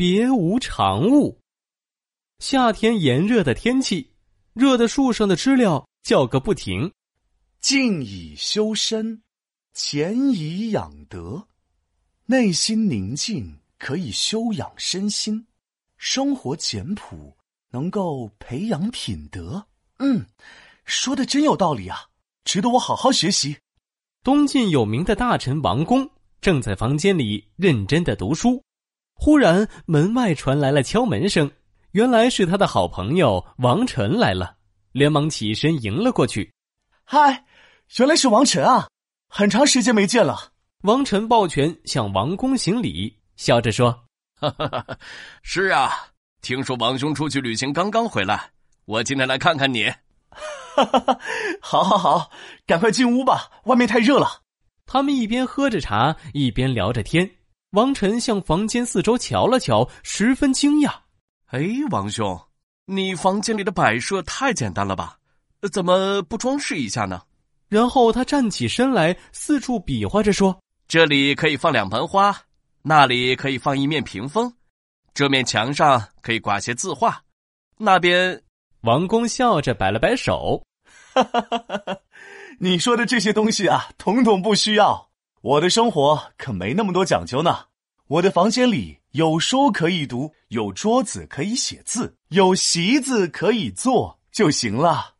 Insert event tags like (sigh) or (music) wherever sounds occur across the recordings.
别无长物。夏天炎热的天气，热的树上的知了叫个不停。静以修身，潜以养德。内心宁静可以修养身心，生活简朴能够培养品德。嗯，说的真有道理啊，值得我好好学习。东晋有名的大臣王公正在房间里认真的读书，忽然门外传来了敲门声，原来是他的好朋友王晨来了，连忙起身迎了过去。嗨，原来是王晨啊，很长时间没见了。王晨抱拳向王公行礼，笑着说：“ (laughs) 是啊，听说王兄出去旅行刚刚回来，我今天来看看你。”哈哈好，好，好，赶快进屋吧，外面太热了。他们一边喝着茶，一边聊着天。王晨向房间四周瞧了瞧，十分惊讶：“哎，王兄，你房间里的摆设太简单了吧？怎么不装饰一下呢？”然后他站起身来，四处比划着说：“这里可以放两盆花，那里可以放一面屏风，这面墙上可以挂些字画，那边……”王公笑着摆了摆手。哈哈哈哈哈！你说的这些东西啊，统统不需要。我的生活可没那么多讲究呢。我的房间里有书可以读，有桌子可以写字，有席子可以坐就行了。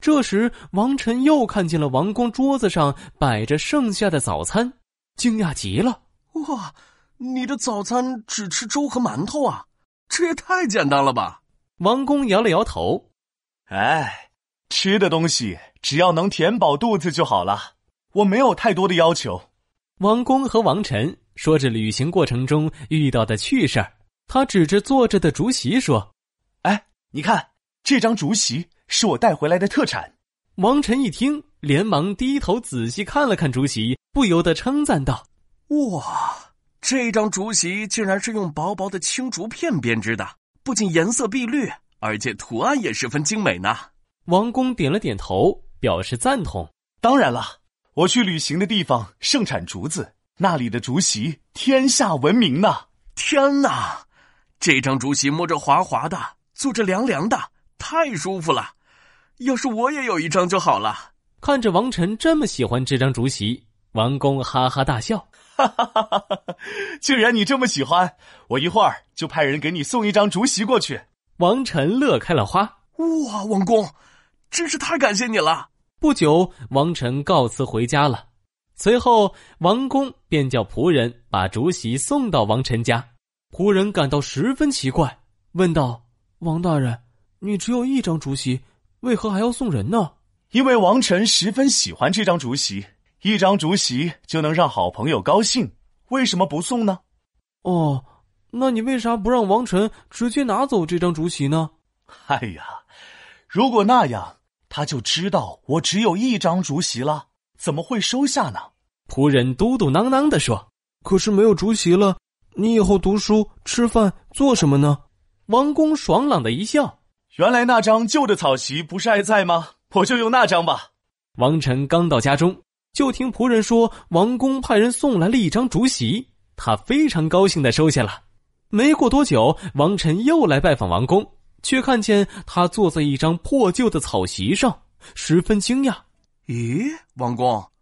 这时，王晨又看见了王宫桌子上摆着剩下的早餐，惊讶极了：“哇，你的早餐只吃粥和馒头啊？这也太简单了吧！”王宫摇了摇头：“哎。”吃的东西只要能填饱肚子就好了，我没有太多的要求。王公和王晨说着旅行过程中遇到的趣事儿，他指着坐着的竹席说：“哎，你看这张竹席是我带回来的特产。”王晨一听，连忙低头仔细看了看竹席，不由得称赞道：“哇，这张竹席竟然是用薄薄的青竹片编织的，不仅颜色碧绿，而且图案也十分精美呢。”王公点了点头，表示赞同。当然了，我去旅行的地方盛产竹子，那里的竹席天下闻名呢。天哪，这张竹席摸着滑滑的，坐着凉凉的，太舒服了。要是我也有一张就好了。看着王晨这么喜欢这张竹席，王公哈哈大笑：“哈哈哈哈哈！既然你这么喜欢，我一会儿就派人给你送一张竹席过去。”王晨乐开了花：“哇，王公！”真是太感谢你了！不久，王晨告辞回家了。随后，王公便叫仆人把竹席送到王臣家。仆人感到十分奇怪，问道：“王大人，你只有一张竹席，为何还要送人呢？”因为王臣十分喜欢这张竹席，一张竹席就能让好朋友高兴，为什么不送呢？哦，那你为啥不让王臣直接拿走这张竹席呢？哎呀，如果那样……他就知道我只有一张竹席了，怎么会收下呢？仆人嘟嘟囔囔的说：“可是没有竹席了，你以后读书、吃饭做什么呢？”王公爽朗的一笑：“原来那张旧的草席不是还在吗？我就用那张吧。”王晨刚到家中，就听仆人说王公派人送来了一张竹席，他非常高兴的收下了。没过多久，王晨又来拜访王公。却看见他坐在一张破旧的草席上，十分惊讶。咦，王公，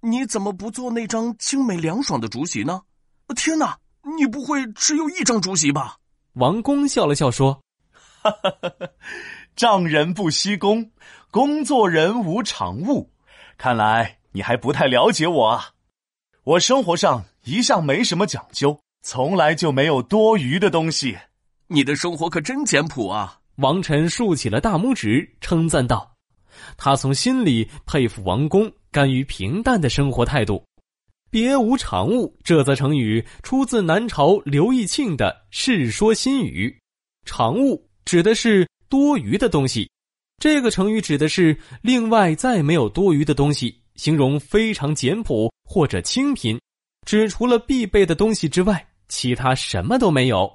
你怎么不做那张精美凉爽的竹席呢？天哪，你不会只有一张竹席吧？王公笑了笑说：“哈哈哈哈丈人不惜工，工作人无常物。看来你还不太了解我啊。我生活上一向没什么讲究，从来就没有多余的东西。”你的生活可真简朴啊！王晨竖起了大拇指，称赞道：“他从心里佩服王公甘于平淡的生活态度。”别无长物这则成语出自南朝刘义庆的《世说新语》，长物指的是多余的东西。这个成语指的是另外再没有多余的东西，形容非常简朴或者清贫，指除了必备的东西之外，其他什么都没有。